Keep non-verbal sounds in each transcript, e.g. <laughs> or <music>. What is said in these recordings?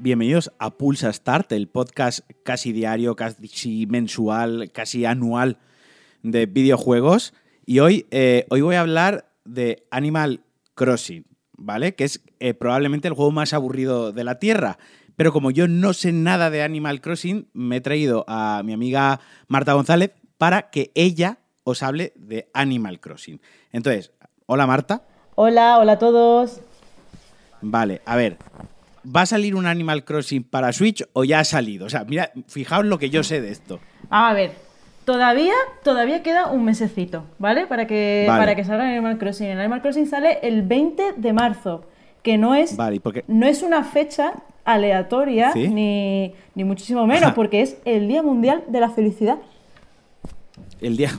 Bienvenidos a Pulsa Start, el podcast casi diario, casi mensual, casi anual de videojuegos. Y hoy, eh, hoy voy a hablar de Animal Crossing, ¿vale? Que es eh, probablemente el juego más aburrido de la Tierra. Pero como yo no sé nada de Animal Crossing, me he traído a mi amiga Marta González para que ella os hable de Animal Crossing. Entonces, hola Marta. Hola, hola a todos. Vale, a ver, ¿va a salir un Animal Crossing para Switch o ya ha salido? O sea, mira, fijaos lo que yo sé de esto. A ver, todavía, todavía queda un mesecito, ¿vale? Para que, Vale. para que salga Animal Crossing. El Animal Crossing sale el 20 de marzo, que no es, no es una fecha aleatoria, ¿Sí? ni, ni muchísimo menos, porque es el Día Mundial de la Felicidad. El día,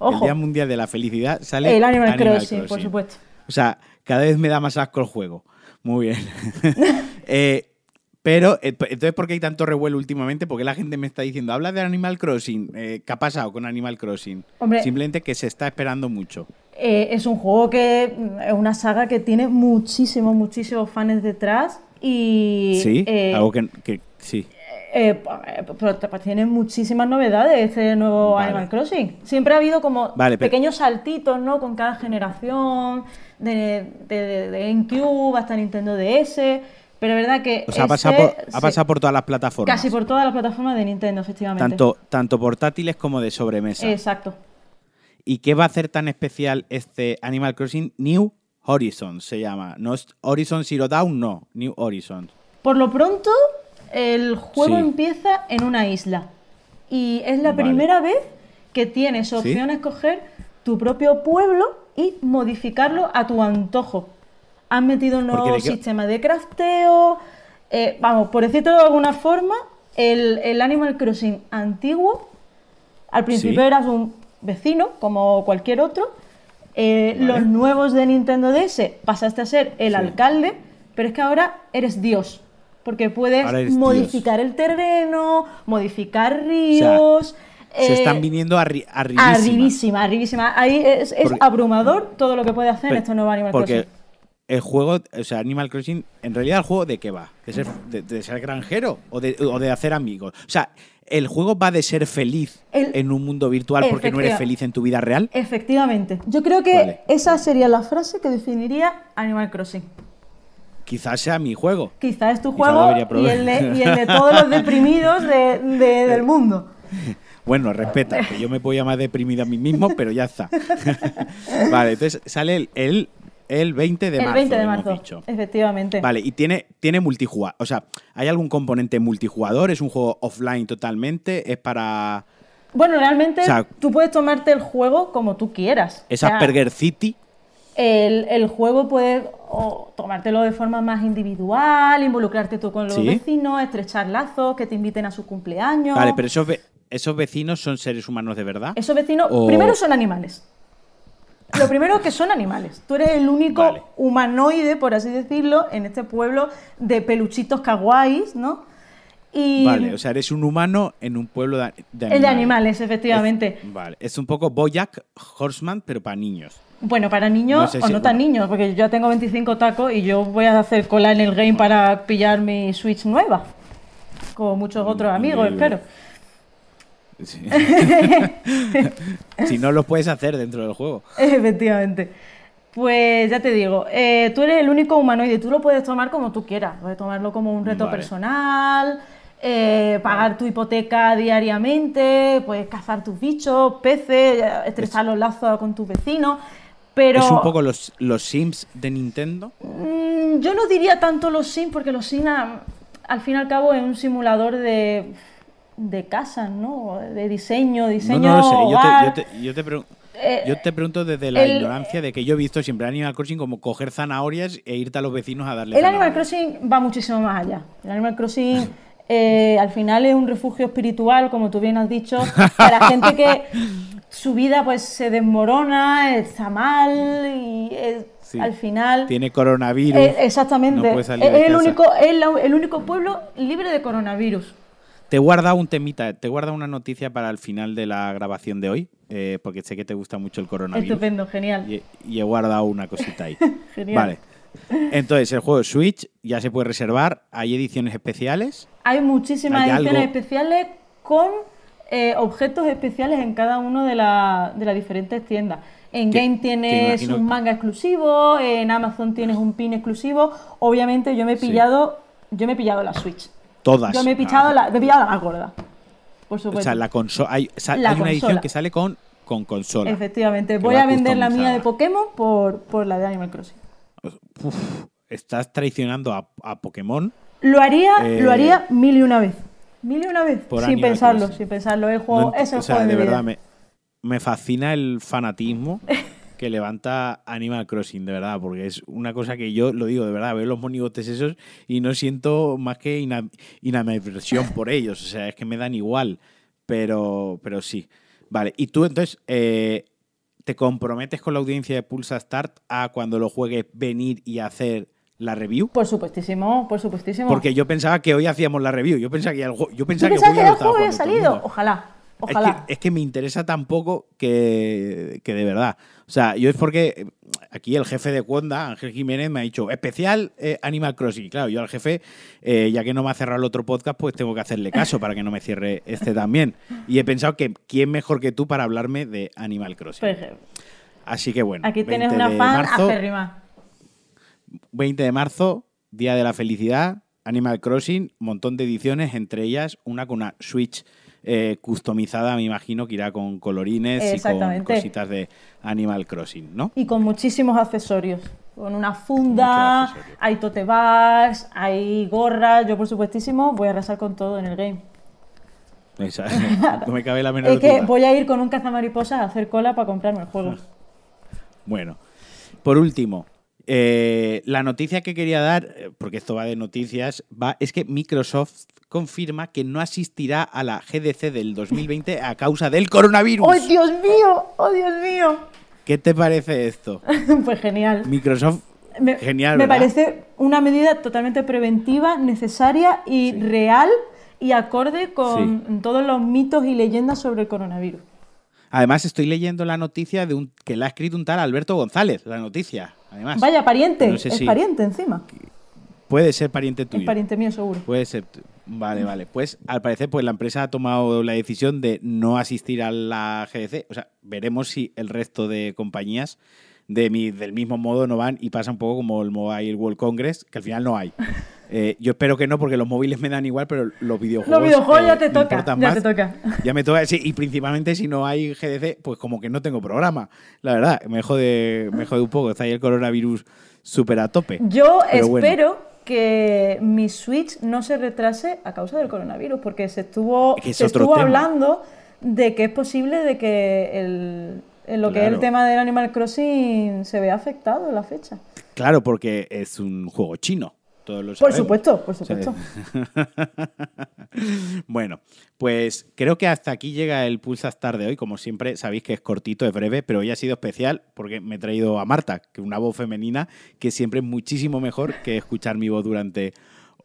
el día Mundial de la Felicidad sale El Animal, Crossing, por supuesto. O sea, cada vez me da más asco el juego. Muy bien. <laughs> Eh, pero, eh, entonces, ¿por qué hay tanto revuelo últimamente? Porque la gente me está diciendo, habla de Animal Crossing. Eh, ¿Qué ha pasado con Animal Crossing? Hombre. Simplemente que se está esperando mucho. Eh, es un juego que mm, es una saga que tiene muchísimos, muchísimos fans detrás y Sí, eh, algo que, que- sí. Eh, pero pues tiene muchísimas novedades este nuevo Vale. Animal Crossing. Siempre ha habido como Vale, pequeños saltitos, ¿no? Con cada generación, de, de, GameCube hasta Nintendo DS, pero es verdad que O sea, ha este pasado, por, ha se- pasado por todas las plataformas. casi por todas las plataformas de Nintendo, efectivamente. tanto, tanto portátiles como de sobremesa. Exacto. ¿Y qué va a hacer tan especial este Animal Crossing New Horizons? Se llama. No es Horizon Zero Dawn, no. New Horizons. Por lo pronto, el juego Sí. empieza en una isla. Y es la Vale. primera vez que tienes opción a escoger tu propio pueblo y modificarlo a tu antojo. Han metido un nuevo de sistema de crafteo. eh, vamos, por decirlo de alguna forma, el, el Animal Crossing antiguo, al principio Sí. eras un vecino, como cualquier otro. eh, Vale. Los nuevos de Nintendo DS pasaste a ser el Sí. alcalde, pero es que ahora eres Dios. Porque puedes modificar el terreno, modificar ríos. Se eh, están viniendo arri arribísima. arribísima, arribísima. Ahí es, es Porque- abrumador todo lo que puede hacer Pero- este nuevo Animal Porque Crossing. el juego, o sea, Animal Crossing, en realidad el juego de qué va? ¿De ser, de, de ser granjero o de, o de hacer amigos? O sea, ¿el juego va de ser feliz El- en un mundo virtual porque no eres feliz en tu vida real? Efectivamente. Yo creo que Vale. esa sería la frase que definiría Animal Crossing. Quizás sea mi juego. Quizás es tu juego y el, de, y el de <laughs> todos los deprimidos de- de- <laughs> del mundo. Bueno, respeta, que yo me puedo llamar deprimido a mí mismo, pero ya está. <laughs> vale, entonces sale el, el, el 20 de el marzo. 20 de hemos marzo, dicho. efectivamente. Vale, y tiene, tiene multijugador. O sea, ¿hay algún componente multijugador? ¿Es un juego offline totalmente? ¿Es para. Bueno, realmente O sea- tú puedes tomarte el juego como tú quieras. ¿Es O sea, Asperger City? El, el juego puedes o tomártelo de forma más individual, involucrarte tú con los Sí. vecinos, estrechar lazos, que te inviten a su cumpleaños. Vale, pero esos, ve- esos vecinos son seres humanos de verdad. Esos vecinos, O- primero son animales. Lo primero es que son animales. Tú eres el único Vale. humanoide, por así decirlo, en este pueblo de peluchitos kawaiis, ¿no? Y Vale, o sea, eres un humano en un pueblo de, de el de animales, efectivamente. Es- vale, es un poco Bojack Horseman, pero para niños. Bueno, para niños No sé o no tan niños, porque yo ya tengo 25 tacos y yo voy a hacer cola en el game para pillar mi Switch nueva. Como muchos otros amigos, Increíble. espero. Sí. <laughs> si no lo puedes hacer dentro del juego. Efectivamente. Pues ya te digo, eh, tú eres el único humanoide, tú lo puedes tomar como tú quieras, puedes tomarlo como un reto Vale. personal, eh, pagar tu hipoteca diariamente, puedes cazar tus bichos, peces, estrechar los lazos con tus vecinos, pero Es un poco los, los Sims de Nintendo. mm, yo no diría tanto los Sims, porque los Sims a- al fin y al cabo es un simulador de, de casas, ¿no? De diseño, diseño, no, no lo sé. Yo te, yo te- yo te pregun- Eh, yo te pregunto desde la el- ignorancia de que yo he visto siempre Animal Crossing como coger zanahorias e irte a los vecinos a darle El Animal. Crossing va muchísimo más allá. El Animal Crossing <laughs> eh, al final es un refugio espiritual, como tú bien has dicho, para gente que <laughs> su vida pues se desmorona, está mal y Sí. al final... Tiene coronavirus. Eh, exactamente. no es el único, es la- el único pueblo libre de coronavirus. Te he guardado un temita, te he guardado una noticia para el final de la grabación de hoy, eh, porque sé que te gusta mucho el coronavirus. Estupendo, genial. Y, y he guardado una cosita ahí. <laughs> Genial. Vale. Entonces, el juego Switch ya se puede reservar. ¿Hay ediciones especiales? Hay muchísimas ¿Hay ediciones algo? especiales con eh, objetos especiales en cada una de, la- de las diferentes tiendas. En Game tienes imagino- un manga exclusivo, en Amazon tienes un pin exclusivo. Obviamente yo me he Sí. pillado, yo me he pillado la Switch. Todas. Yo me he pillado Ah, la, me he pillado la más gorda. Por O supuesto. sea, la consola. Hay, sa- La hay una edición que sale con, con consola. Efectivamente. Voy a vender la mía de Pokémon por, por la de Animal Crossing. Uf, estás traicionando a, a Pokémon. Lo haría, Eh, lo haría mil y una vez. Mil y una vez. Por Sin pensarlo, sin pensarlo. El juego, No es el o sea, juego de, verdad, me, me fascina el fanatismo <laughs> que levanta Animal Crossing, de verdad, porque es una cosa que yo lo digo, de verdad, veo los monigotes esos y no siento más que ina- inaniversión por <laughs> ellos. O sea, es que me dan igual. Pero, pero sí. Vale, y tú entonces eh, te comprometes con la audiencia de Pulsa Start a cuando lo juegues venir y hacer la review. Por supuestísimo, por supuestísimo. Porque yo pensaba que hoy hacíamos la review. Yo pensaba que ya el juego, yo ¿Tú pensaba que, hoy que el juego había salido? mundo. Ojalá, Es que, es que me interesa tan poco que, que de verdad. O sea, yo es porque eh, aquí el jefe de Cuonda, Ángel Jiménez, me ha dicho especial eh, Animal Crossing. Y Claro, yo al jefe, eh, ya que no me ha cerrado el otro podcast, pues tengo que hacerle caso para que no me cierre este también. Y he pensado que quién mejor que tú para hablarme de Animal Crossing. Ejemplo, Así que bueno. Aquí tienes 20 una fan marzo, acérrima. 20 de marzo, Día de la Felicidad, Animal Crossing, montón de ediciones, entre ellas una con una Switch eh, customizada, me imagino que irá con colorines y con cositas de Animal Crossing, ¿no? Y con muchísimos accesorios. Con una funda, hay tote bags, hay gorras. Yo, por supuestísimo, voy a arrasar con todo en el game. <laughs> No me cabe la menor Es que duda. voy a ir con un cazamariposas a hacer cola para comprarme el juego. <laughs> Bueno, por último, eh, la noticia que quería dar, eh, porque esto va de noticias, va, es que Microsoft confirma que no asistirá a la GDC del 2020 a causa del coronavirus. ¡Oh, Dios mío! ¡Oh, Dios mío! ¿Qué te parece esto? <laughs> pues genial. Microsoft, Me, genial, me parece una medida totalmente preventiva, necesaria y Sí. real y acorde con todos los mitos y leyendas sobre el coronavirus. Además, estoy leyendo la noticia de un que la ha escrito un tal Alberto González, la noticia. Además, Vaya, pariente, No sé es si- pariente encima. puede ser pariente tuyo. Es pariente mío seguro. Puede ser. Vale, vale. Pues al parecer, pues la empresa ha tomado la decisión de no asistir a la GDC. O sea, veremos si el resto de compañías de mi, del mismo modo no van y pasa un poco como el Mobile World Congress, que al final no hay. <laughs> Eh, yo espero que no, porque los móviles me dan igual, pero los videojuegos. Los videojuegos eh, ya te me toca, importan ya más. te toca. Ya me toca, sí, y principalmente si no hay GDC, pues como que no tengo programa. La verdad, me jode, me jode un poco. Está ahí el coronavirus súper a tope. Yo Pero bueno. espero que mi Switch no se retrase a causa del coronavirus, porque se estuvo, Es que es se estuvo tema. hablando de que es posible de que el, lo que es el tema del Animal Crossing se vea afectado en la fecha. Claro, porque es un juego chino. Todos lo Por supuesto, por supuesto. <laughs> bueno, pues creo que hasta aquí llega el Pulsa Star de hoy. Como siempre, sabéis que es cortito, es breve, pero hoy ha sido especial porque me he traído a Marta, que es una voz femenina que siempre es muchísimo mejor que escuchar mi voz durante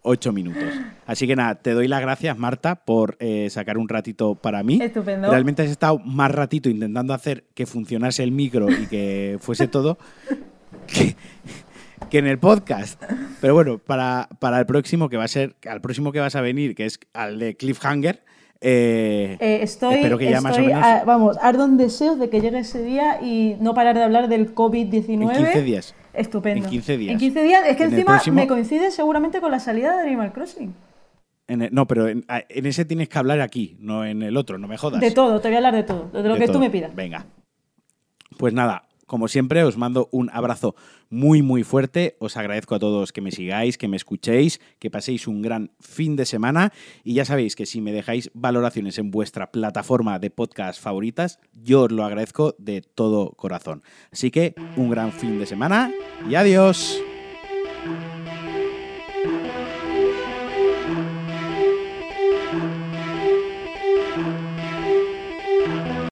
ocho minutos. Así que nada, te doy las gracias, Marta, por eh, sacar un ratito para mí. Estupendo. Realmente has estado más ratito intentando hacer que funcionase el micro y que fuese todo <laughs> que, que en el podcast. Pero bueno, para, para el próximo que va a ser, al próximo que vas a venir, que es al de Cliffhanger, eh, Eh, estoy, espero que ya más o menos vamos, ardo en deseos de que llegue ese día y no parar de hablar del COVID-19. en 15 días. Estupendo. En 15 días. En 15 días, es que En encima próximo- me coincide seguramente con la salida de Animal Crossing. En el- no, pero en, ese tienes que hablar aquí, no en el otro, no me jodas. De todo, te voy a hablar de todo, de lo De que todo. tú me pidas. Venga. Pues nada, como siempre, os mando un abrazo muy, muy fuerte. Os agradezco a todos que me sigáis, que me escuchéis, que paséis un gran fin de semana. Y ya sabéis que si me dejáis valoraciones en vuestra plataforma de podcast favoritas, yo os lo agradezco de todo corazón. Así que un gran fin de semana y adiós.